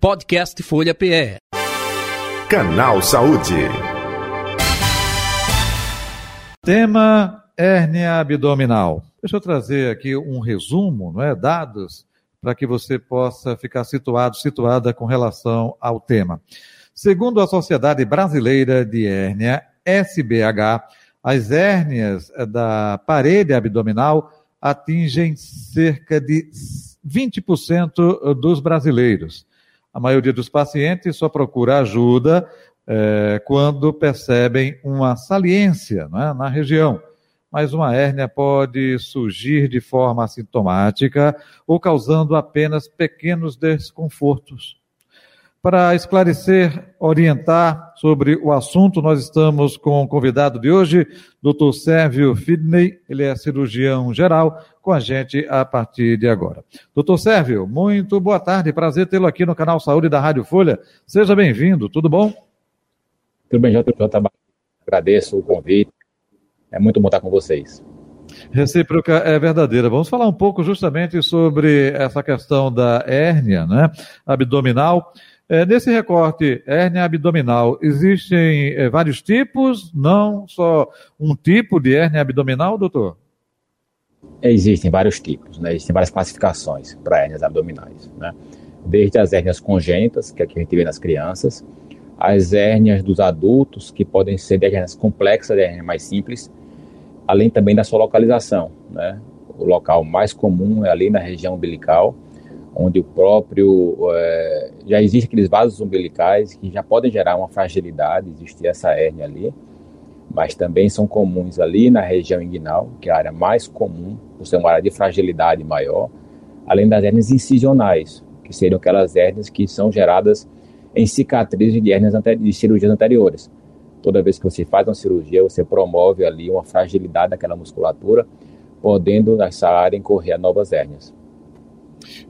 Podcast Folha PE. Canal Saúde. Tema hérnia abdominal. Deixa eu trazer aqui um resumo, não é? Dados para que você possa ficar situado, situada com relação ao tema. Segundo a Sociedade Brasileira de Hérnia, SBH, as hérnias da parede abdominal atingem cerca de 20% dos brasileiros. A maioria dos pacientes só procura ajuda é, quando percebem uma saliência né, na região. Mas uma hérnia pode surgir de forma assintomática ou causando apenas pequenos desconfortos. Para esclarecer, orientar sobre o assunto, nós estamos com o convidado de hoje, Dr. Sérvio Fidney, ele é cirurgião geral, com a gente a partir de agora. Doutor Sérvio, muito boa tarde, prazer tê-lo aqui no canal Saúde da Rádio Folha. Seja bem-vindo, tudo bom? Tudo bem, JJ, agradeço o convite, é muito bom estar com vocês. Recíproca é verdadeira. Vamos falar um pouco justamente sobre essa questão da hérnia, né, abdominal. É, nesse recorte hérnia abdominal, existem é, vários tipos, não só um tipo de hérnia abdominal, doutor? Existem vários tipos, né? existem várias classificações para hérnias abdominais. Né? Desde as hérnias congênitas, que é a que a gente vê nas crianças, as hérnias dos adultos, que podem ser de hérnias complexas, de hérnias mais simples, além também da sua localização. Né? O local mais comum é ali na região umbilical, onde o próprio é, já existe aqueles vasos umbilicais que já podem gerar uma fragilidade, existe essa hérnia ali, mas também são comuns ali na região inguinal, que é a área mais comum, por ser uma área de fragilidade maior, além das hérnias incisionais, que seriam aquelas hérnias que são geradas em cicatrizes de hérnias de cirurgias anteriores. Toda vez que você faz uma cirurgia, você promove ali uma fragilidade daquela musculatura, podendo nessa área incorrer novas hérnias.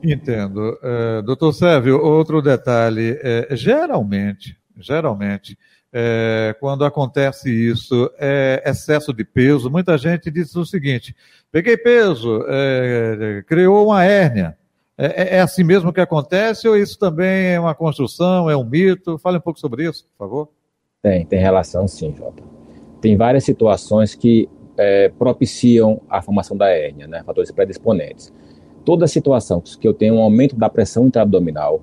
Entendo. Uh, doutor Sérvio, outro detalhe, é, geralmente, geralmente, é, quando acontece isso, é excesso de peso, muita gente diz o seguinte, peguei peso, é, criou uma hérnia. É, é, assim mesmo que acontece ou isso também é uma construção, é um mito? Fale um pouco sobre isso, por favor. Tem, tem relação sim, Jota. Tem várias situações que propiciam a formação da hérnia, né, fatores predisponentes toda situação que eu tenho um aumento da pressão intraabdominal,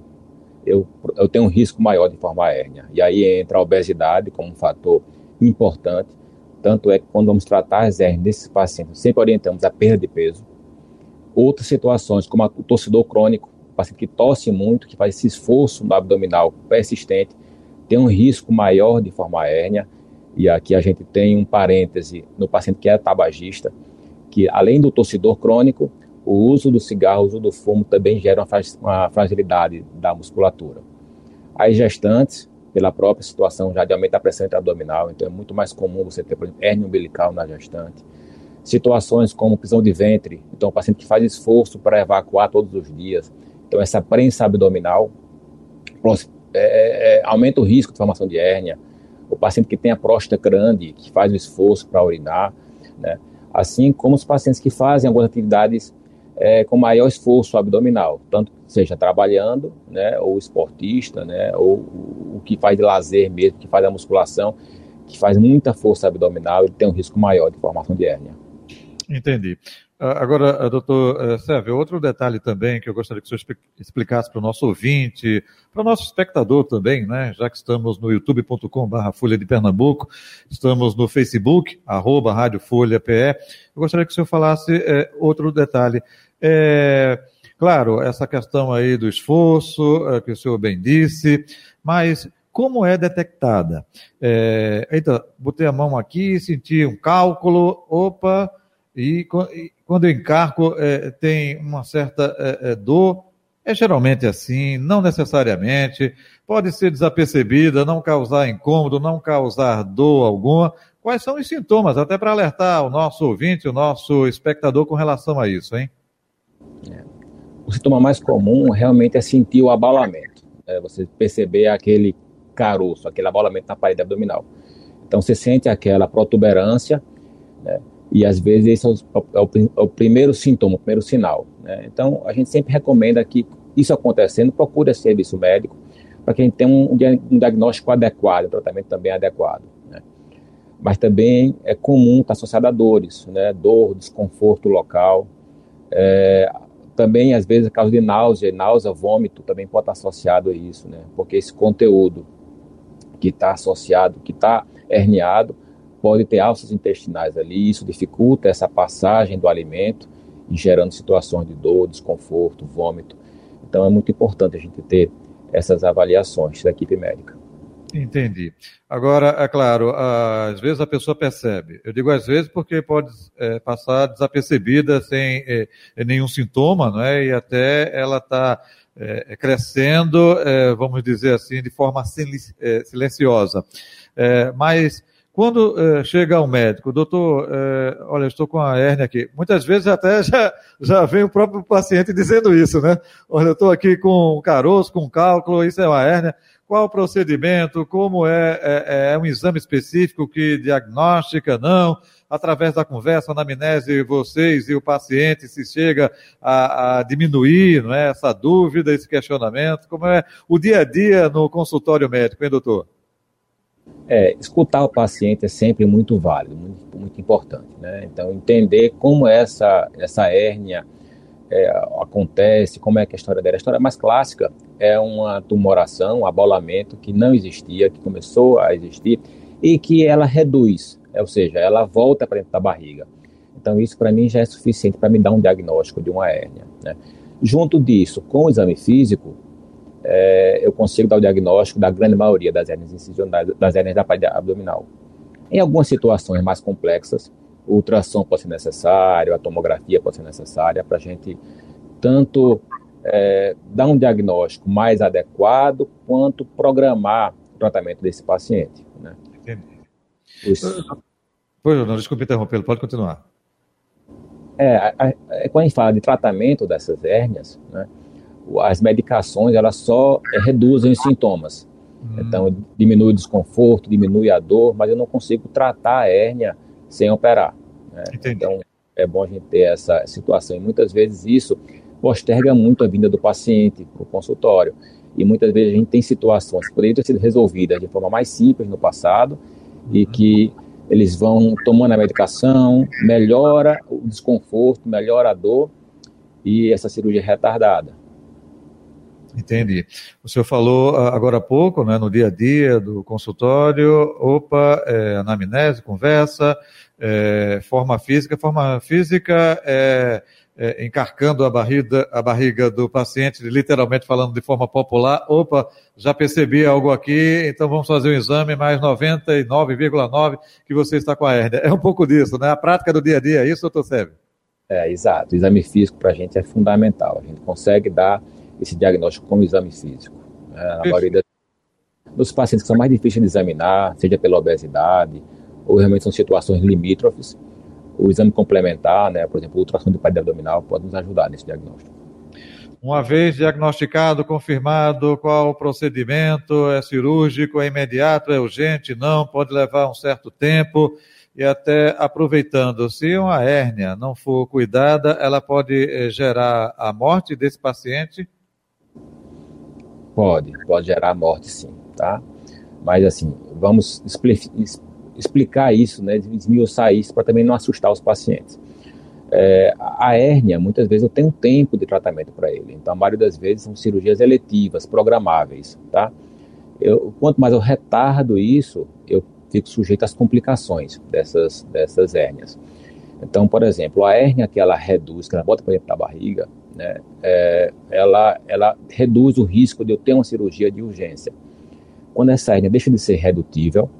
eu, eu tenho um risco maior de formar hérnia. E aí entra a obesidade como um fator importante. Tanto é que quando vamos tratar as hérnias desses pacientes, sempre orientamos a perda de peso. Outras situações, como o torcedor crônico, paciente que tosse muito, que faz esse esforço no abdominal persistente, tem um risco maior de formar hérnia. E aqui a gente tem um parêntese no paciente que é tabagista, que além do torcedor crônico, o uso do cigarro, o uso do fumo também gera uma fragilidade da musculatura. As gestantes, pela própria situação já de aumento da pressão intraabdominal, então é muito mais comum você ter, por exemplo, hérnia umbilical na gestante. Situações como prisão de ventre, então o paciente que faz esforço para evacuar todos os dias, então essa prensa abdominal é, é, é, aumenta o risco de formação de hérnia. O paciente que tem a próstata grande, que faz o esforço para urinar, né? assim como os pacientes que fazem algumas atividades é, com maior esforço abdominal, tanto seja trabalhando, né, ou esportista, né, ou o que faz de lazer mesmo, que faz a musculação, que faz muita força abdominal, ele tem um risco maior de formação de hérnia. Entendi. Ah, agora, ah, doutor eh, Sérgio, outro detalhe também que eu gostaria que o senhor explicasse para o nosso ouvinte, para o nosso espectador também, né? Já que estamos no youtube.com.br Folha de Pernambuco, estamos no Facebook, arroba Rádio Folha PE. Eu gostaria que o senhor falasse é, outro detalhe. É, claro, essa questão aí do esforço, é, que o senhor bem disse, mas como é detectada? É, então, botei a mão aqui, senti um cálculo, opa, e, e quando eu encarco é, tem uma certa é, é, dor, é geralmente assim, não necessariamente, pode ser desapercebida, não causar incômodo, não causar dor alguma. Quais são os sintomas, até para alertar o nosso ouvinte, o nosso espectador com relação a isso, hein? O sintoma mais comum realmente é sentir o abalamento. É você perceber aquele caroço, aquele abalamento na parede abdominal. Então você sente aquela protuberância, né? e às vezes esse é o, é o, é o, primeiro sintoma, o primeiro sinal. Né? Então a gente sempre recomenda que Isso acontecendo, procure serviço médico para que a gente tenha um, um diagnóstico adequado, um tratamento também adequado. Né? Mas também é comum estar associado a dores, né? dor, desconforto local. É, também, às vezes, causa de náusea, náusea, vômito, também pode estar associado a isso, né? porque esse conteúdo que está associado, que está herniado, pode ter alças intestinais ali, isso dificulta essa passagem do alimento, gerando situações de dor, desconforto, vômito. Então é muito importante a gente ter essas avaliações da equipe médica. Entendi. Agora, é claro, às vezes a pessoa percebe. Eu digo às vezes porque pode é, passar desapercebida sem é, nenhum sintoma, não é? E até ela está é, crescendo, é, vamos dizer assim, de forma é, silenciosa. É, mas quando chega ao médico, doutor, olha, estou com a hérnia aqui. Muitas vezes até já, já vem o próprio paciente dizendo isso, né? Olha, eu estou aqui com um caroço, com um cálculo, isso é uma hérnia. Qual o procedimento? Como é, é, é um exame específico que diagnostica? Não através da conversa, na amnese, vocês e o paciente se chega a, a, diminuir não é, essa dúvida, esse questionamento? Como é o dia a dia no consultório médico, hein, doutor? É, escutar o paciente é sempre muito válido, muito, muito importante. Né? Então, entender como essa, essa hérnia é, acontece, como é que a história dela. A história mais clássica é uma tumoração, um abolamento que não existia, que começou a existir e que ela reduz, ou seja, ela volta para dentro da barriga. Então, isso para mim já é suficiente para me dar um diagnóstico de uma hérnia. Né? Junto disso, com o exame físico, é, eu consigo dar o diagnóstico da grande maioria das hernias incisionais, das hernias da parede abdominal. Em algumas situações mais complexas, o ultrassom pode ser necessário, a tomografia pode ser necessária para a gente tanto é, dar um diagnóstico mais adequado quanto programar o tratamento desse paciente. Né? Entendi. Os... Pois não, desculpe interrompê-lo, pode continuar. É, a, a, é, quando a gente fala de tratamento dessas hérnias, né, as medicações elas só é, reduzem os sintomas. Hum. Então, diminui o desconforto, diminui a dor, mas eu não consigo tratar a hérnia sem operar. Né? Então, é bom a gente ter essa situação. E muitas vezes isso posterga muito a vinda do paciente para o consultório. E muitas vezes a gente tem situações que poderiam ter sido resolvidas de forma mais simples no passado e uhum. que eles vão tomando a medicação, melhora o desconforto, melhora a dor e essa cirurgia é retardada. Entendi. O senhor falou ah, agora há pouco, né, no dia a dia do consultório, opa, é, anamnese, conversa, é, forma física. Forma física é, é, encarcando a barriga, a barriga do paciente, literalmente falando de forma popular, opa, já percebi algo aqui, então vamos fazer um exame mais 99,9 que você está com a hérnia. É um pouco disso, né? A prática do dia a dia, é isso, doutor Sérgio? É, exato. O exame físico para a gente é fundamental. A gente consegue dar esse diagnóstico com o exame físico. Né? Na maioria dos pacientes que são mais difíceis de examinar, seja pela obesidade, ou realmente são situações limítrofes, o exame complementar, né, por exemplo, o ultrassom de parede abdominal, pode nos ajudar nesse diagnóstico. Uma vez diagnosticado, confirmado, qual o procedimento? É cirúrgico, é imediato, é urgente? Não, pode levar um certo tempo. E até aproveitando, se uma hérnia não for cuidada, ela pode eh, gerar a morte desse paciente? Pode, pode gerar morte sim, tá? Mas assim, vamos explicar isso, né, desmiuçar isso para também não assustar os pacientes. É, a hérnia, muitas vezes eu tenho tempo de tratamento para ele, então a maioria das vezes são cirurgias eletivas, programáveis, tá? Eu, quanto mais eu retardo isso, eu fico sujeito às complicações dessas, dessas hérnias. Então, por exemplo, a hérnia que ela reduz, que ela bota para dentro da barriga, né, é, ela, ela reduz o risco de eu ter uma cirurgia de urgência. Quando essa hérnia deixa de ser redutível,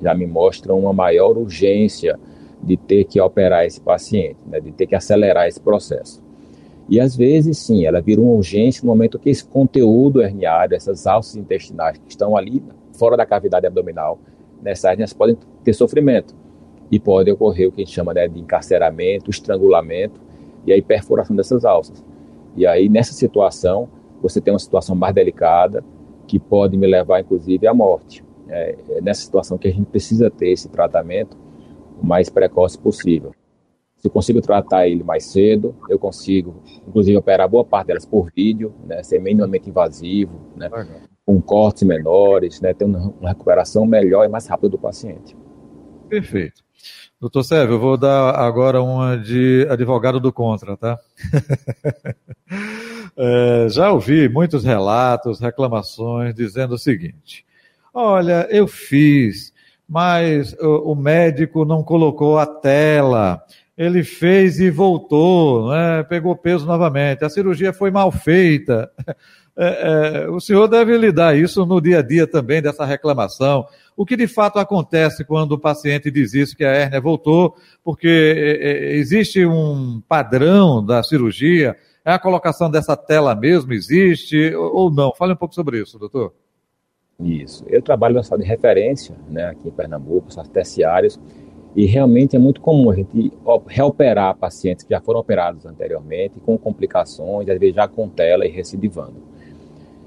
já me mostra uma maior urgência de ter que operar esse paciente, né, de ter que acelerar esse processo. E às vezes, sim, ela vira uma urgência no momento que esse conteúdo herniário, essas alças intestinais que estão ali fora da cavidade abdominal, nessas hérnias podem ter sofrimento. E pode ocorrer o que a gente chama né, de encarceramento, estrangulamento e aí perfuração dessas alças. E aí, nessa situação, você tem uma situação mais delicada que pode me levar, inclusive, à morte é, é nessa situação que a gente precisa ter esse tratamento o mais precoce possível. Se eu consigo tratar ele mais cedo, eu consigo, inclusive, operar boa parte delas por vídeo, né, ser minimamente invasivo, né, com cortes menores, né, ter uma, uma recuperação melhor e mais rápida do paciente. Perfeito. Doutor Sérgio, eu vou dar agora uma de advogado do contra, tá? é, já ouvi muitos relatos, reclamações, dizendo o seguinte: olha, eu fiz, mas o, o médico não colocou a tela. Ele fez e voltou, né? pegou peso novamente. A cirurgia foi mal feita. É, é, o senhor deve lidar isso no dia a dia também, dessa reclamação. O que de fato acontece quando o paciente diz isso, que a hérnia voltou, porque é, é, existe um padrão da cirurgia, é a colocação dessa tela mesmo, existe ou não? Fale um pouco sobre isso, doutor. Isso. Eu trabalho na sala de referência, né, aqui em Pernambuco, salas terciárias, e realmente é muito comum a gente reoperar pacientes que já foram operados anteriormente, com complicações, às vezes já com tela e recidivando.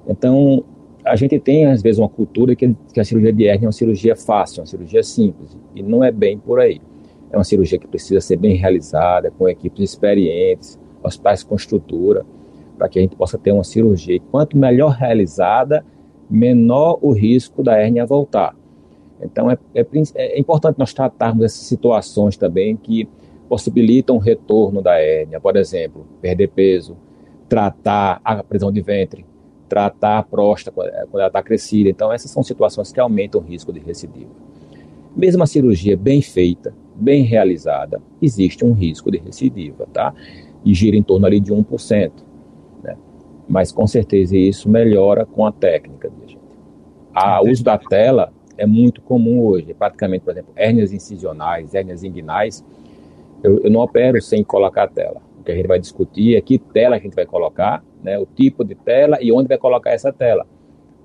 Então, a gente tem, às vezes, uma cultura que, que a cirurgia de hérnia é uma cirurgia fácil, uma cirurgia simples, e não é bem por aí. É uma cirurgia que precisa ser bem realizada, com equipes experientes, hospitais com estrutura, para que a gente possa ter uma cirurgia. E quanto melhor realizada, menor o risco da hérnia voltar. Então, é, é, é importante nós tratarmos essas situações também que possibilitam o retorno da hérnia. Por exemplo, perder peso, tratar a prisão de ventre, tratar a próstata quando ela está crescida. Então, essas são situações que aumentam o risco de recidiva. Mesmo a cirurgia bem feita, bem realizada, existe um risco de recidiva, tá? E gira em torno ali de 1%. Né? Mas com certeza isso melhora com a técnica, minha gente. O uso da tela é muito comum hoje. Praticamente, por exemplo, hérnias incisionais, hérnias inguinais, eu, eu não opero sem colocar a tela. O que a gente vai discutir é que tela a gente vai colocar né, o tipo de tela e onde vai colocar essa tela.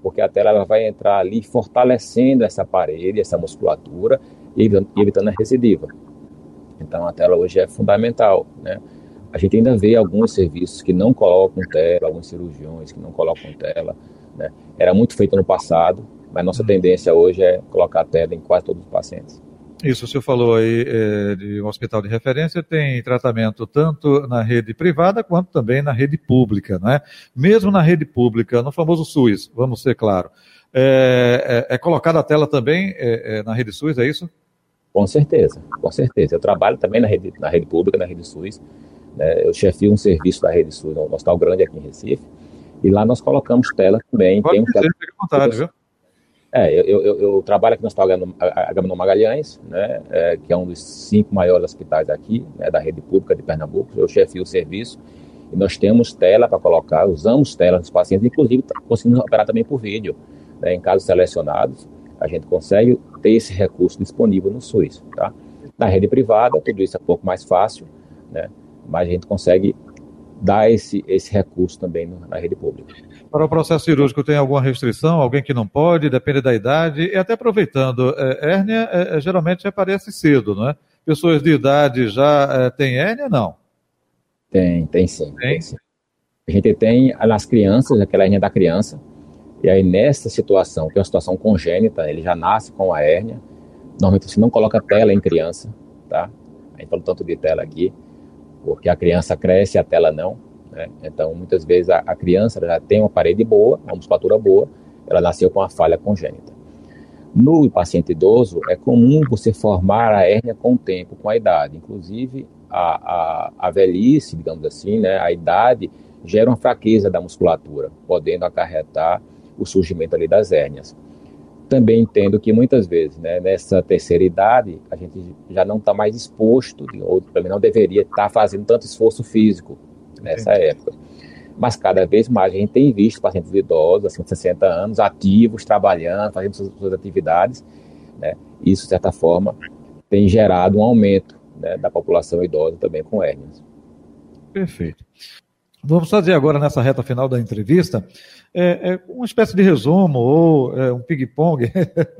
Porque a tela ela vai entrar ali fortalecendo essa parede, essa musculatura e evitando a recidiva. Então a tela hoje é fundamental. Né? A gente ainda vê alguns serviços que não colocam tela, alguns cirurgiões que não colocam tela. Né? Era muito feito no passado, mas nossa uhum. tendência hoje é colocar tela em quase todos os pacientes. Isso, o senhor falou aí é, de um hospital de referência, tem tratamento tanto na rede privada quanto também na rede pública, não é? Mesmo na rede pública, no famoso SUS, vamos ser claro. É, é, é colocada a tela também é, é, na rede SUS, é isso? Com certeza, com certeza. Eu trabalho também na rede, na rede pública, na rede SUS. Né? Eu chefio um serviço da rede SUS, um hospital grande aqui em Recife. E lá nós colocamos tela também. Pode tem um dizer, tela... vontade, viu? É, eu, eu, eu, trabalho aqui no Hospital Agamenon Magalhães, né, é, que é um dos cinco maiores hospitais aqui, né, da rede pública de Pernambuco. Eu chefio o serviço e nós temos tela para colocar, usamos tela nos pacientes, inclusive conseguimos operar também por vídeo. Né, em casos selecionados, a gente consegue ter esse recurso disponível no SUS. Tá? Na rede privada, tudo isso é um pouco mais fácil, né, mas a gente consegue dar esse, esse recurso também na rede pública. Para o processo cirúrgico tem alguma restrição? Alguém que não pode, depende da idade? E até aproveitando, é, hérnia é, é geralmente aparece cedo, não é? Pessoas de idade já é, têm hérnia, não? Tem, tem sim, tem? tem sim. A gente tem nas crianças, aquela hérnia da criança, e aí nessa situação, que é uma situação congênita, ele já nasce com a hérnia, normalmente você não coloca tela em criança, tá? A gente falou tanto de tela aqui, porque a criança cresce, a tela não. Né? Então, muitas vezes a, a, criança já tem uma parede boa, uma musculatura boa, ela nasceu com uma falha congênita. No paciente idoso, é comum você formar a hérnia com o tempo, com a idade. Inclusive, a, a, a velhice, digamos assim, né, a idade, gera uma fraqueza da musculatura, podendo acarretar o surgimento ali das hérnias. Também entendo que muitas vezes, né, nessa terceira idade, a gente já não está mais exposto, ou menos não deveria estar tá fazendo tanto esforço físico nessa época. Mas cada vez mais a gente tem visto pacientes idosos, de 60 anos, ativos, trabalhando, fazendo suas, suas atividades. Né? Isso, de certa forma, tem gerado um aumento né, da população idosa também com hérnias. Perfeito. Vamos fazer agora, nessa reta final da entrevista, é, é uma espécie de resumo ou é, um ping-pong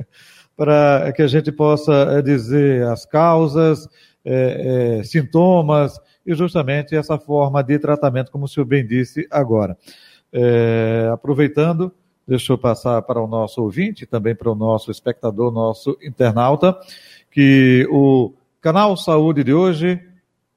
para que a gente possa é, dizer as causas, é, é, sintomas e justamente essa forma de tratamento, como o senhor bem disse agora. Aproveitando, deixa eu passar para o nosso ouvinte, também para o nosso espectador, nosso internauta, que o canal Saúde de hoje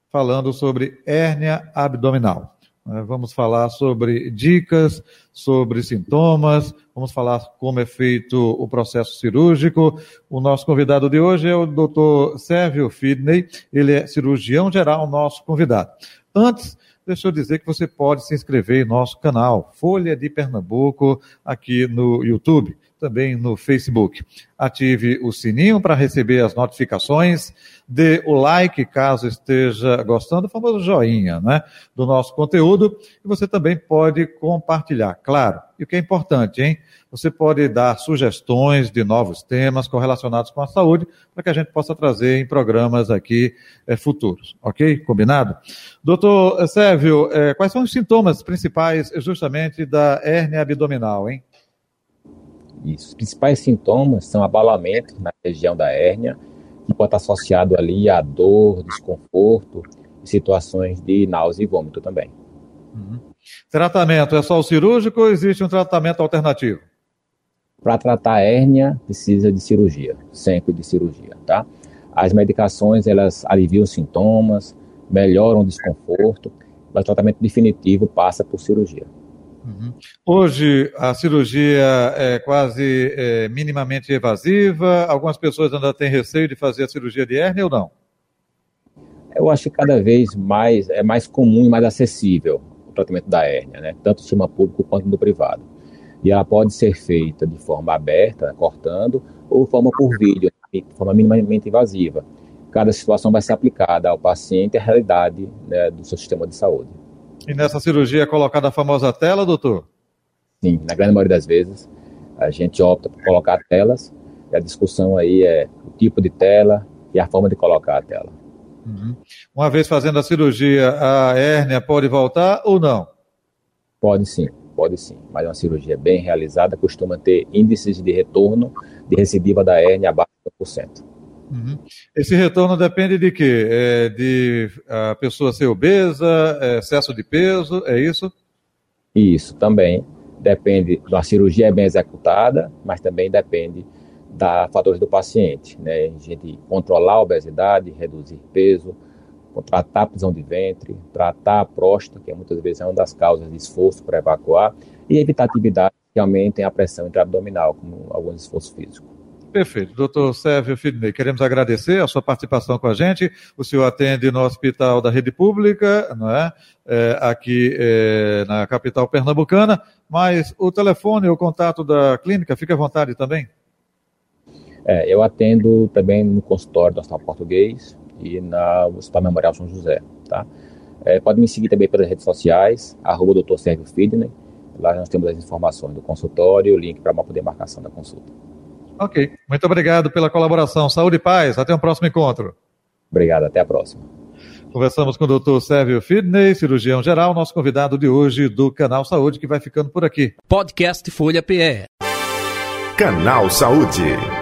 falando sobre hérnia abdominal. Né? Vamos falar sobre dicas, sobre sintomas, vamos falar como é feito o processo cirúrgico. O nosso convidado de hoje é o Dr. Sérgio Fidney, ele é cirurgião geral, nosso convidado. Antes, deixa eu dizer que você pode se inscrever em nosso canal, Folha de Pernambuco, aqui no YouTube também no Facebook. Ative o sininho para receber as notificações, dê o like caso esteja gostando, o famoso joinha, né, do nosso conteúdo, e você também pode compartilhar, claro. E o que é importante, hein? Você pode dar sugestões de novos temas correlacionados com a saúde, para que a gente possa trazer em programas aqui é, futuros, ok? Combinado? Doutor Sérgio, é, quais são os sintomas principais justamente da hérnia abdominal, hein? Isso. Os principais sintomas são abalamento na região da hérnia, estar associado ali a dor, desconforto, e situações de náusea e vômito também. Uhum. Tratamento é só o cirúrgico ou existe um tratamento alternativo? Para tratar a hérnia, precisa de cirurgia, sempre de cirurgia, tá? As medicações, elas aliviam sintomas, melhoram o desconforto, mas o tratamento definitivo passa por cirurgia. Uhum. Hoje a cirurgia é quase é, minimamente evasiva. Algumas pessoas ainda têm receio de fazer a cirurgia de hérnia ou não? Eu acho que cada vez mais é mais comum e mais acessível o tratamento da hérnia, né? tanto no sistema público quanto no privado. E ela pode ser feita de forma aberta, cortando, ou forma por vídeo, de forma minimamente invasiva. Cada situação vai ser aplicada ao paciente e à realidade né, do seu sistema de saúde. E nessa cirurgia é colocada a famosa tela, doutor? Sim, na grande maioria das vezes a gente opta por colocar telas e a discussão aí é o tipo de tela e a forma de colocar a tela. Uhum. Uma vez fazendo a cirurgia, a hérnia pode voltar ou não? Pode sim, pode sim. Mas uma cirurgia bem realizada costuma ter índices de retorno de recidiva da hérnia abaixo de 1%. Uhum. Esse retorno depende de quê? É de a pessoa ser obesa, é excesso de peso, é isso? Isso também depende da cirurgia é bem executada, mas também depende da fatores do paciente, né? A gente controlar a obesidade, reduzir peso, tratar a prisão de ventre, tratar a próstata, que muitas vezes é uma das causas de esforço para evacuar, e evitar atividades que aumentem a pressão intraabdominal, como alguns esforços físicos. Perfeito. Doutor Sérgio Fidney, queremos agradecer a sua participação com a gente. O senhor atende no Hospital da Rede Pública, não é? é aqui é, na capital pernambucana, mas o telefone, o contato da clínica, fique à vontade também. É, eu atendo também no consultório do Hospital Português e na Hospital Memorial São José, tá? É, pode me seguir também pelas redes sociais, arroba Sérgio Fidney. Lá nós temos as informações do consultório o link para poder marcação da consulta. Ok. Muito obrigado pela colaboração. Saúde e paz. Até um próximo encontro. Obrigado. Até a próxima. Conversamos com o Dr. Sérgio Fidney, cirurgião geral, nosso convidado de hoje do Canal Saúde, que vai ficando por aqui. Podcast Folha PE. Canal Saúde.